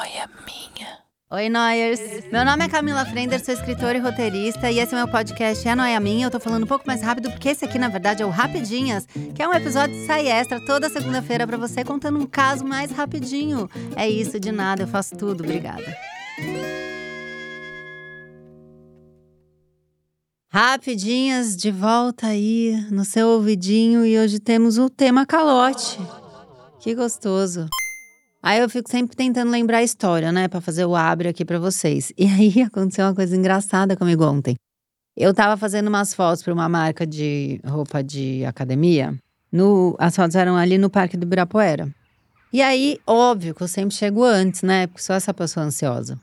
noia minha. Oi, Noyers! Meu nome é Camila Frender, sou escritora e roteirista, e esse é meu podcast É Noia Minha. Eu tô falando um pouco mais rápido, porque esse aqui, na verdade, é o Rapidinhas, que é um episódio de sai extra toda segunda-feira para você, contando um caso mais rapidinho. É isso, de nada, eu faço tudo. Obrigada. Rapidinhas de volta aí no seu ouvidinho, e hoje temos o tema calote. Que gostoso. Aí eu fico sempre tentando lembrar a história, né, Pra fazer o abre aqui pra vocês. E aí aconteceu uma coisa engraçada comigo ontem. Eu tava fazendo umas fotos pra uma marca de roupa de academia. No, as fotos eram ali no Parque do Ibirapuera. E aí, óbvio que eu sempre chego antes, né? Porque sou essa pessoa ansiosa.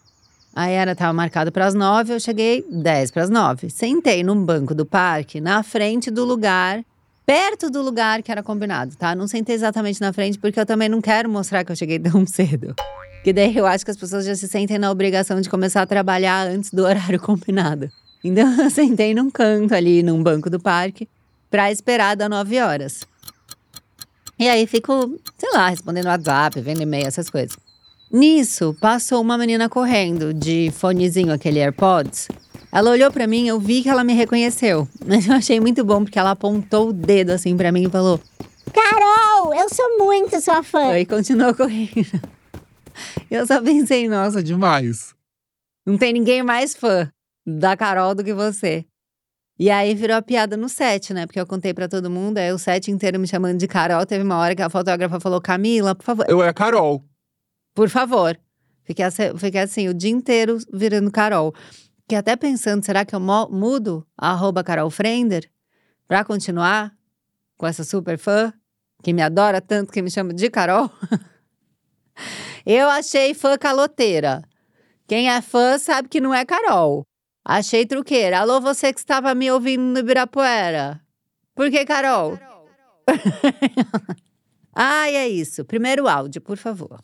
Aí era, tava marcado para as nove, eu cheguei dez para as nove. Sentei num banco do parque, na frente do lugar perto do lugar que era combinado, tá? Não sentei exatamente na frente, porque eu também não quero mostrar que eu cheguei tão cedo. Que daí eu acho que as pessoas já se sentem na obrigação de começar a trabalhar antes do horário combinado. Então eu sentei num canto ali, num banco do parque, pra esperar das 9 horas. E aí fico, sei lá, respondendo WhatsApp, vendo e-mail, essas coisas. Nisso, passou uma menina correndo de fonezinho, aquele AirPods, ela olhou para mim, eu vi que ela me reconheceu. Mas eu achei muito bom porque ela apontou o dedo assim para mim e falou: Carol, eu sou muito sua fã. E continuou correndo. Eu só pensei, nossa, demais. Não tem ninguém mais fã da Carol do que você. E aí virou a piada no set, né? Porque eu contei para todo mundo, aí o set inteiro me chamando de Carol. Teve uma hora que a fotógrafa falou: Camila, por favor. Eu é a Carol. Por favor. Fiquei assim, fiquei assim o dia inteiro virando Carol. Que até pensando, será que eu mudo a arroba Carol Frender pra continuar com essa super fã que me adora tanto que me chama de Carol? eu achei fã caloteira. Quem é fã sabe que não é Carol. Achei truqueira. Alô, você que estava me ouvindo no Ibirapuera. Por que, Carol? Ai, é isso. Primeiro áudio, por favor.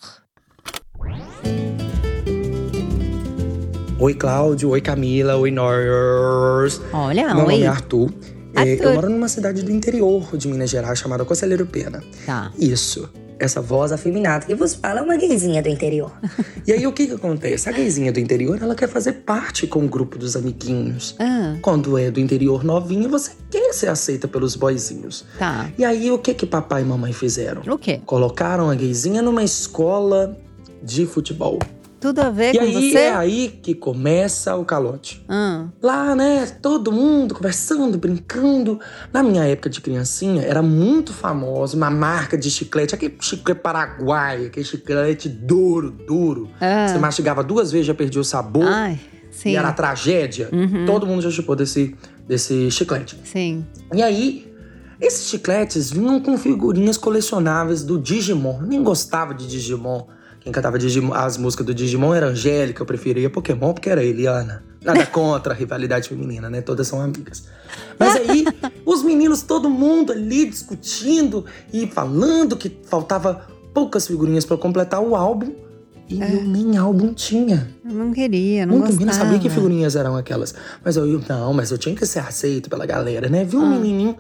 Oi, Cláudio. Oi, Camila. Oi, Norris. Olha, Meu oi. nome é Arthur. É, Arthur. eu moro numa cidade do interior de Minas Gerais chamada Conselheiro Pena. Tá. Isso. Essa voz afeminada que vos fala é uma gayzinha do interior. e aí, o que que acontece? A gayzinha do interior, ela quer fazer parte com o grupo dos amiguinhos. Ah, Quando é do interior novinho, você quer ser aceita pelos boyzinhos. tá. E aí, o que que papai e mamãe fizeram? O quê? Colocaram a gayzinha numa escola de futebol. Tudo a ver E com aí você? é aí que começa o calote. Ah, Lá, né, todo mundo conversando, brincando. Na minha época de criancinha, era muito famosa uma marca de chiclete, aquele chiclete paraguai, aquele chiclete duro, duro. ah. Você mastigava duas vezes, já perdia o sabor. Ai, sim. E era tragédia. Uhum. Todo mundo já chupou desse, desse chiclete. Sim. E aí, esses chicletes vinham com figurinhas colecionáveis do Digimon. Eu nem gostava de Digimon. Quem cantava Digimon- as músicas do Digimon era Angélica, eu preferia Pokémon porque era Eliana. Nada contra a rivalidade feminina, né? Todas são amigas. Mas aí, os meninos, todo mundo ali discutindo e falando que faltava poucas figurinhas pra completar o álbum. E eu nem álbum tinha. Eu não queria, não Muito gostava. menino sabia que figurinhas eram aquelas. Mas eu, não, mas eu tinha que ser aceito pela galera, né? Vi um Ah. menininho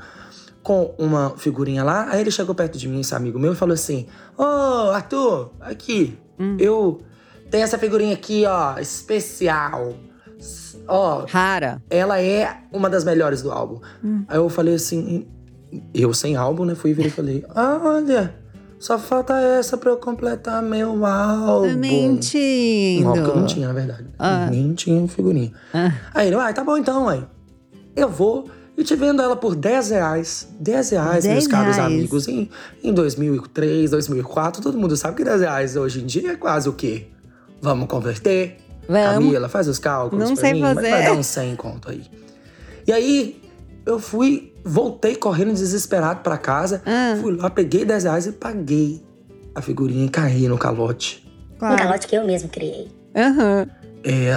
com uma figurinha lá, aí ele chegou perto de mim, esse amigo meu, e falou assim: Ô, Arthur, aqui, Hum. eu tenho essa figurinha aqui, ó, especial. Ó, Rara. ela é uma das melhores do álbum. Hum. Aí eu falei assim, eu sem álbum, né? Fui virei e falei: "Ah, Olha, só falta essa pra eu completar meu álbum. Mentindo. Um álbum que eu não tinha, na verdade. Ah. Nem tinha figurinha. Ah. Aí ele, ah, tá bom então, aí. Eu vou e te vendo ela por 10 reais. 10 reais, 10 meus caros reais. amigos. Em, em 2003, 2004, todo mundo sabe que 10 reais hoje em dia é quase o quê? Vamos converter? Vamos. Camila, faz os cálculos Não pra sei mim, fazer. vai dar uns 100 conto aí. E aí, eu fui, voltei correndo desesperado pra casa. Ah. Fui lá, peguei 10 reais e paguei a figurinha e caí no calote. Um Claro. calote que eu mesmo criei. Aham. É,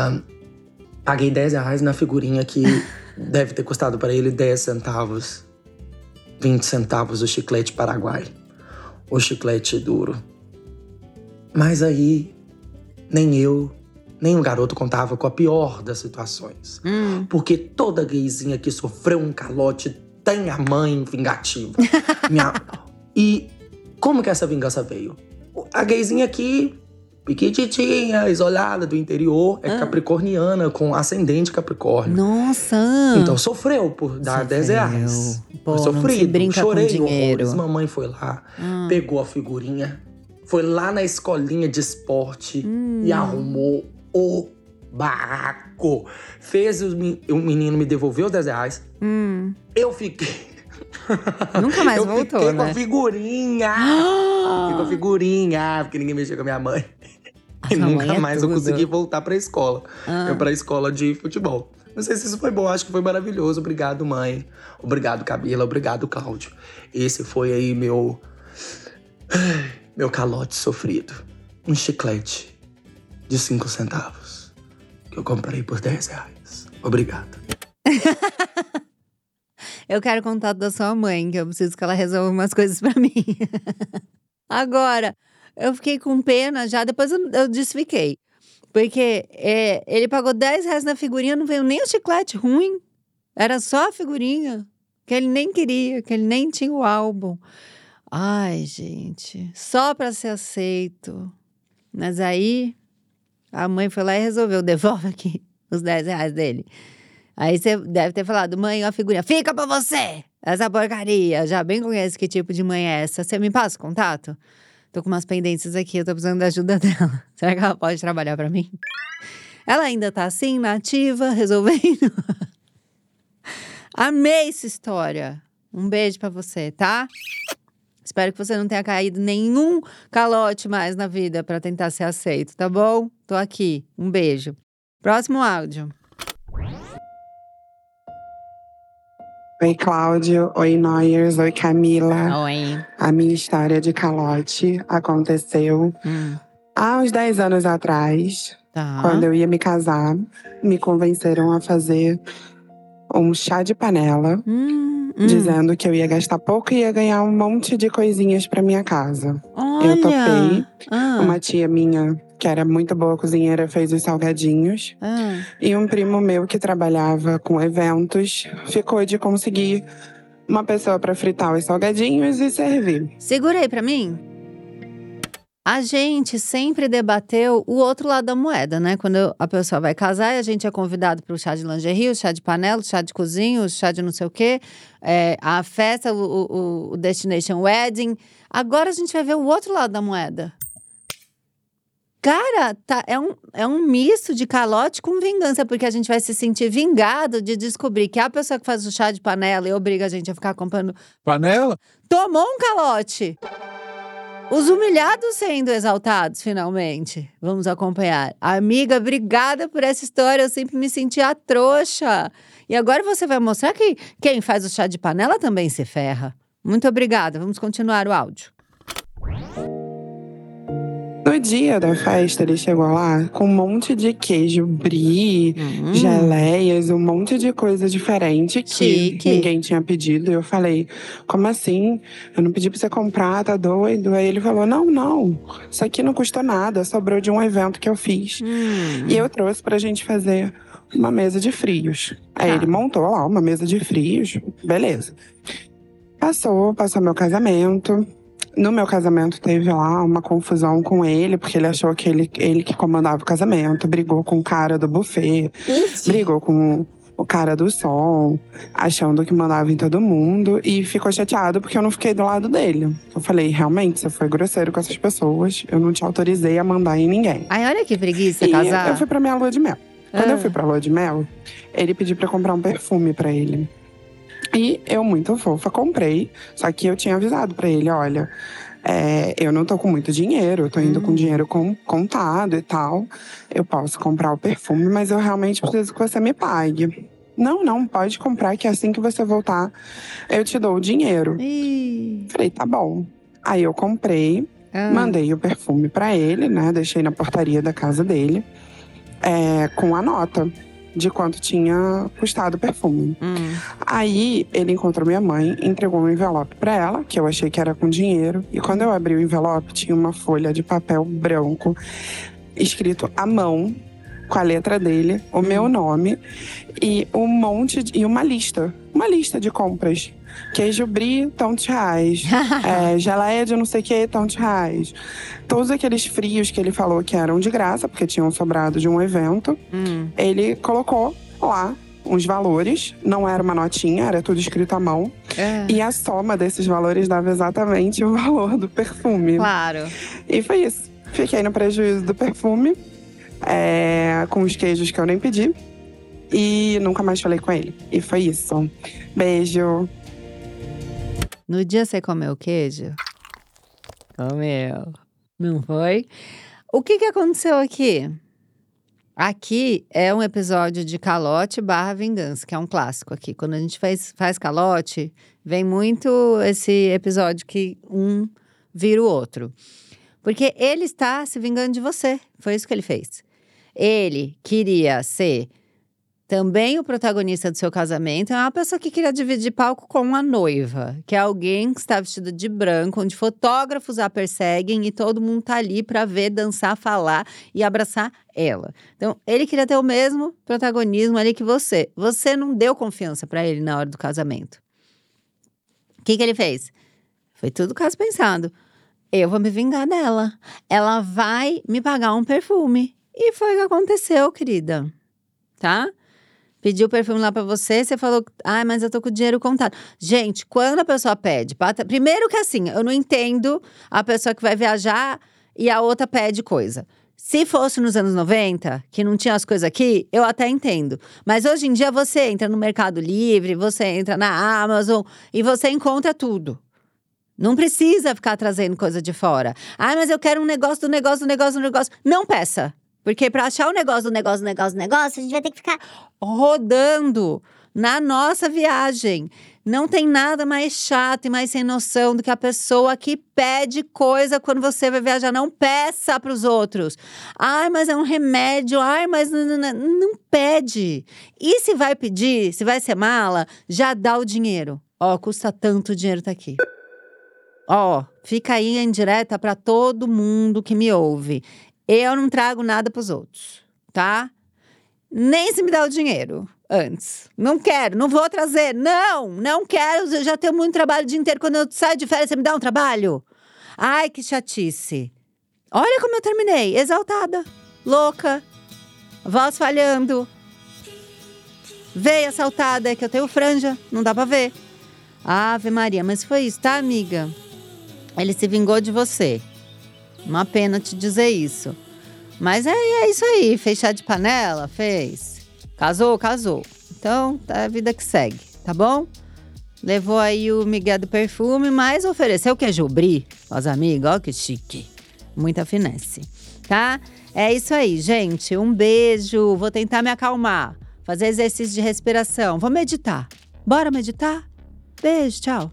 paguei 10 reais na figurinha que deve ter custado para ele 10 centavos. 20 centavos o chiclete paraguai. O chiclete duro. Mas aí, nem eu, nem o garoto contava com a pior das situações. Hum. Porque toda gayzinha que sofreu um calote tem a mãe vingativa. Minha- E como que essa vingança veio? A gayzinha que Piquititinha, isolada do interior, é Ah. capricorniana, com ascendente capricórnio. Nossa! Então sofreu por dar 10 reais. Pô, sofrido. Chorei com dinheiro. horrores. Mamãe foi lá, Ah. pegou a figurinha, foi lá na escolinha de esporte Hum. e arrumou o barraco. Fez o men- o menino me devolver os 10 reais. Hum. Eu fiquei. Nunca mais eu voltou, fiquei né? com a figurinha. Fiquei com a Ah, figurinha, porque ninguém mexeu com a minha mãe. E sua nunca é mais eu consegui voltar pra escola. Ah. Eu pra escola de futebol. Não sei se isso foi bom, acho que foi maravilhoso. Obrigado, mãe. Obrigado, Camila. Obrigado, Cláudio. Esse foi aí meu. Meu calote sofrido. Um chiclete de 5 centavos. Que eu comprei por 10 reais. Obrigado. Eu quero contato da sua mãe, que eu preciso que ela resolva umas coisas pra mim. Agora, eu fiquei com pena já, depois eu, eu desfiquei. Porque é, ele pagou 10 reais na figurinha, não veio nem o chiclete ruim. Era só a figurinha. Que ele nem queria, que ele nem tinha o álbum. Ai, gente, só pra ser aceito. Mas aí, a mãe foi lá e resolveu, devolve aqui os 10 reais dele. Aí você deve ter falado, mãe, a figurinha, fica pra você! Essa porcaria. Já bem conhece que tipo de mãe é essa. Você me passa o contato? Tô com umas pendências aqui, eu tô precisando da ajuda dela. Será que ela pode trabalhar pra mim? Ela ainda tá assim, nativa, resolvendo. Amei essa história. Um beijo pra você, tá? Espero que você não tenha caído nenhum calote mais na vida pra tentar ser aceito, tá bom? Tô aqui. Um beijo. Próximo áudio. Oi, Cláudio. Oi, Noyers. Oi, Camila. Oi. A minha história de calote aconteceu Hum, há uns 10 anos atrás, tá. quando eu ia me casar. Me convenceram a fazer um chá de panela, Hum, hum. dizendo que eu ia gastar pouco e ia ganhar um monte de coisinhas pra minha casa. Olha. eu topei. Ah, Uma tia minha, que era muito boa cozinheira, fez os salgadinhos. ah. E um primo meu que trabalhava com eventos ficou de conseguir uma pessoa para fritar os salgadinhos e servir. Segura aí pra mim. A gente sempre debateu o outro lado da moeda, né? Quando a pessoa vai casar e a gente é convidado para o chá de lingerie, o chá de panela, o chá de cozinha, o chá de não sei o quê, é, a festa, o, o- o Destination Wedding. Agora a gente vai ver o outro lado da moeda. Cara, tá, é, um, é um misto de calote com vingança, porque a gente vai se sentir vingado de descobrir que a pessoa que faz o chá de panela e obriga a gente a ficar comprando Panela? tomou um calote. Os humilhados sendo exaltados, finalmente. Vamos acompanhar. Amiga, obrigada por essa história. Eu sempre me senti a trouxa. E agora você vai mostrar que quem faz o chá de panela também se ferra. Muito obrigada. Vamos continuar o áudio. No dia da festa, ele chegou lá com um monte de queijo brie, Hum. geleias, um monte de coisa diferente que Chique. ninguém tinha pedido. E eu falei, como assim? Eu não pedi pra você comprar, tá doido? Aí ele falou, não, não, isso aqui não custou nada, sobrou de um evento que eu fiz. Hum. E eu trouxe pra gente fazer uma mesa de frios. Aí Tá. ele montou lá uma mesa de frios, beleza. Passou, passou meu casamento. No meu casamento teve lá uma confusão com ele, porque ele achou que ele, ele que comandava o casamento, brigou com o cara do buffet, brigou com o cara do som, achando que mandava em todo mundo, e ficou chateado porque eu não fiquei do lado dele. Eu falei, realmente, você foi grosseiro com essas pessoas, eu não te autorizei a mandar em ninguém. Ai, olha que preguiça E casar. eu fui pra minha lua de mel. Quando Ah. eu fui pra lua de mel, ele pediu pra comprar um perfume pra ele. E eu, muito fofa, comprei. Só que eu tinha avisado pra ele: olha, é, eu não tô com muito dinheiro, eu tô indo com Hum. dinheiro com, contado e tal. Eu posso comprar o perfume, mas eu realmente preciso que você me pague. Não, não, pode comprar, que assim que você voltar, eu te dou o dinheiro. Ih. Falei, tá bom. Aí eu comprei, Ah. Mandei o perfume pra ele, né? Deixei na portaria da casa dele, é, com a nota de quanto tinha custado o perfume. Hum. Aí ele encontrou minha mãe, entregou um envelope pra ela, que eu achei que era com dinheiro. E quando eu abri o envelope, tinha uma folha de papel branco escrito à mão com a letra dele, o meu nome e um monte de, e uma lista, uma lista de compras. Queijo brie, tantos reais. é, geleia de não sei o que, tantos reais. Todos aqueles frios que ele falou que eram de graça, porque tinham sobrado de um evento, Hum. ele colocou lá uns valores. Não era uma notinha, era tudo escrito à mão. É. E a soma desses valores dava exatamente o valor do perfume. Claro. E foi isso. Fiquei no prejuízo do perfume, é, com os queijos que eu nem pedi. E nunca mais falei com ele. E foi isso. Beijo. No dia você comeu queijo? Comeu. Não foi? O que, que aconteceu aqui? Aqui é um episódio de calote barra vingança, que é um clássico aqui. Quando a gente faz, faz calote, vem muito esse episódio que um vira o outro. Porque ele está se vingando de você. Foi isso que ele fez. Ele queria ser também o protagonista do seu casamento é uma pessoa que queria dividir palco com a noiva, que é alguém que está vestido de branco, onde fotógrafos a perseguem e todo mundo tá ali para ver, dançar, falar e abraçar ela. Então, ele queria ter o mesmo protagonismo ali que você. Você não deu confiança para ele na hora do casamento. O que, que ele fez? Foi tudo caso pensado. Eu vou me vingar dela. Ela vai me pagar um perfume. E foi o que aconteceu, querida. Tá? Pediu perfume lá pra você, você falou, ai, mas eu tô com o dinheiro contado. Gente, quando a pessoa pede, pata- primeiro que assim, eu não entendo a pessoa que vai viajar e a outra pede coisa. Se fosse nos anos 90, que não tinha as coisas aqui, eu até entendo. Mas hoje em dia você entra no Mercado Livre, você entra na Amazon e você encontra tudo. Não precisa ficar trazendo coisa de fora. Ai, mas eu quero um negócio do negócio, do negócio, do negócio. Não peça. Porque pra achar o negócio do negócio, do negócio, do negócio, a gente vai ter que ficar. rodando na nossa viagem. Não tem nada mais chato e mais sem noção do que a pessoa que pede coisa quando você vai viajar. Não peça para os outros. Ai, mas é um remédio. Ai, mas não, não, não, não pede. E se vai pedir, se vai ser mala, já dá o dinheiro. Ó, custa tanto o dinheiro tá aqui. Ó, fica aí em direta para todo mundo que me ouve. Eu não trago nada pros outros, tá? Nem se me dá o dinheiro antes. Não quero, não vou trazer. Não, não quero. Eu já tenho muito trabalho o dia inteiro. Quando eu saio de férias, você me dá um trabalho? Ai, que chatice. Olha como eu terminei. Exaltada, louca, voz falhando. Veia saltada, é que eu tenho franja, não dá pra ver. Ave Maria, mas foi isso, tá, amiga? Ele se vingou de você. Uma pena te dizer isso. Mas é, é isso aí, fez chá de panela? Fez. Casou? Casou. Então, tá a vida que segue, tá bom? Levou aí o Miguel do perfume, mas ofereceu o queijo brie aos amigos. Ó que chique. Muita finesse, tá? É isso aí, gente. Um beijo. Vou tentar me acalmar. Fazer exercício de respiração. Vou meditar. Bora meditar? Beijo, tchau.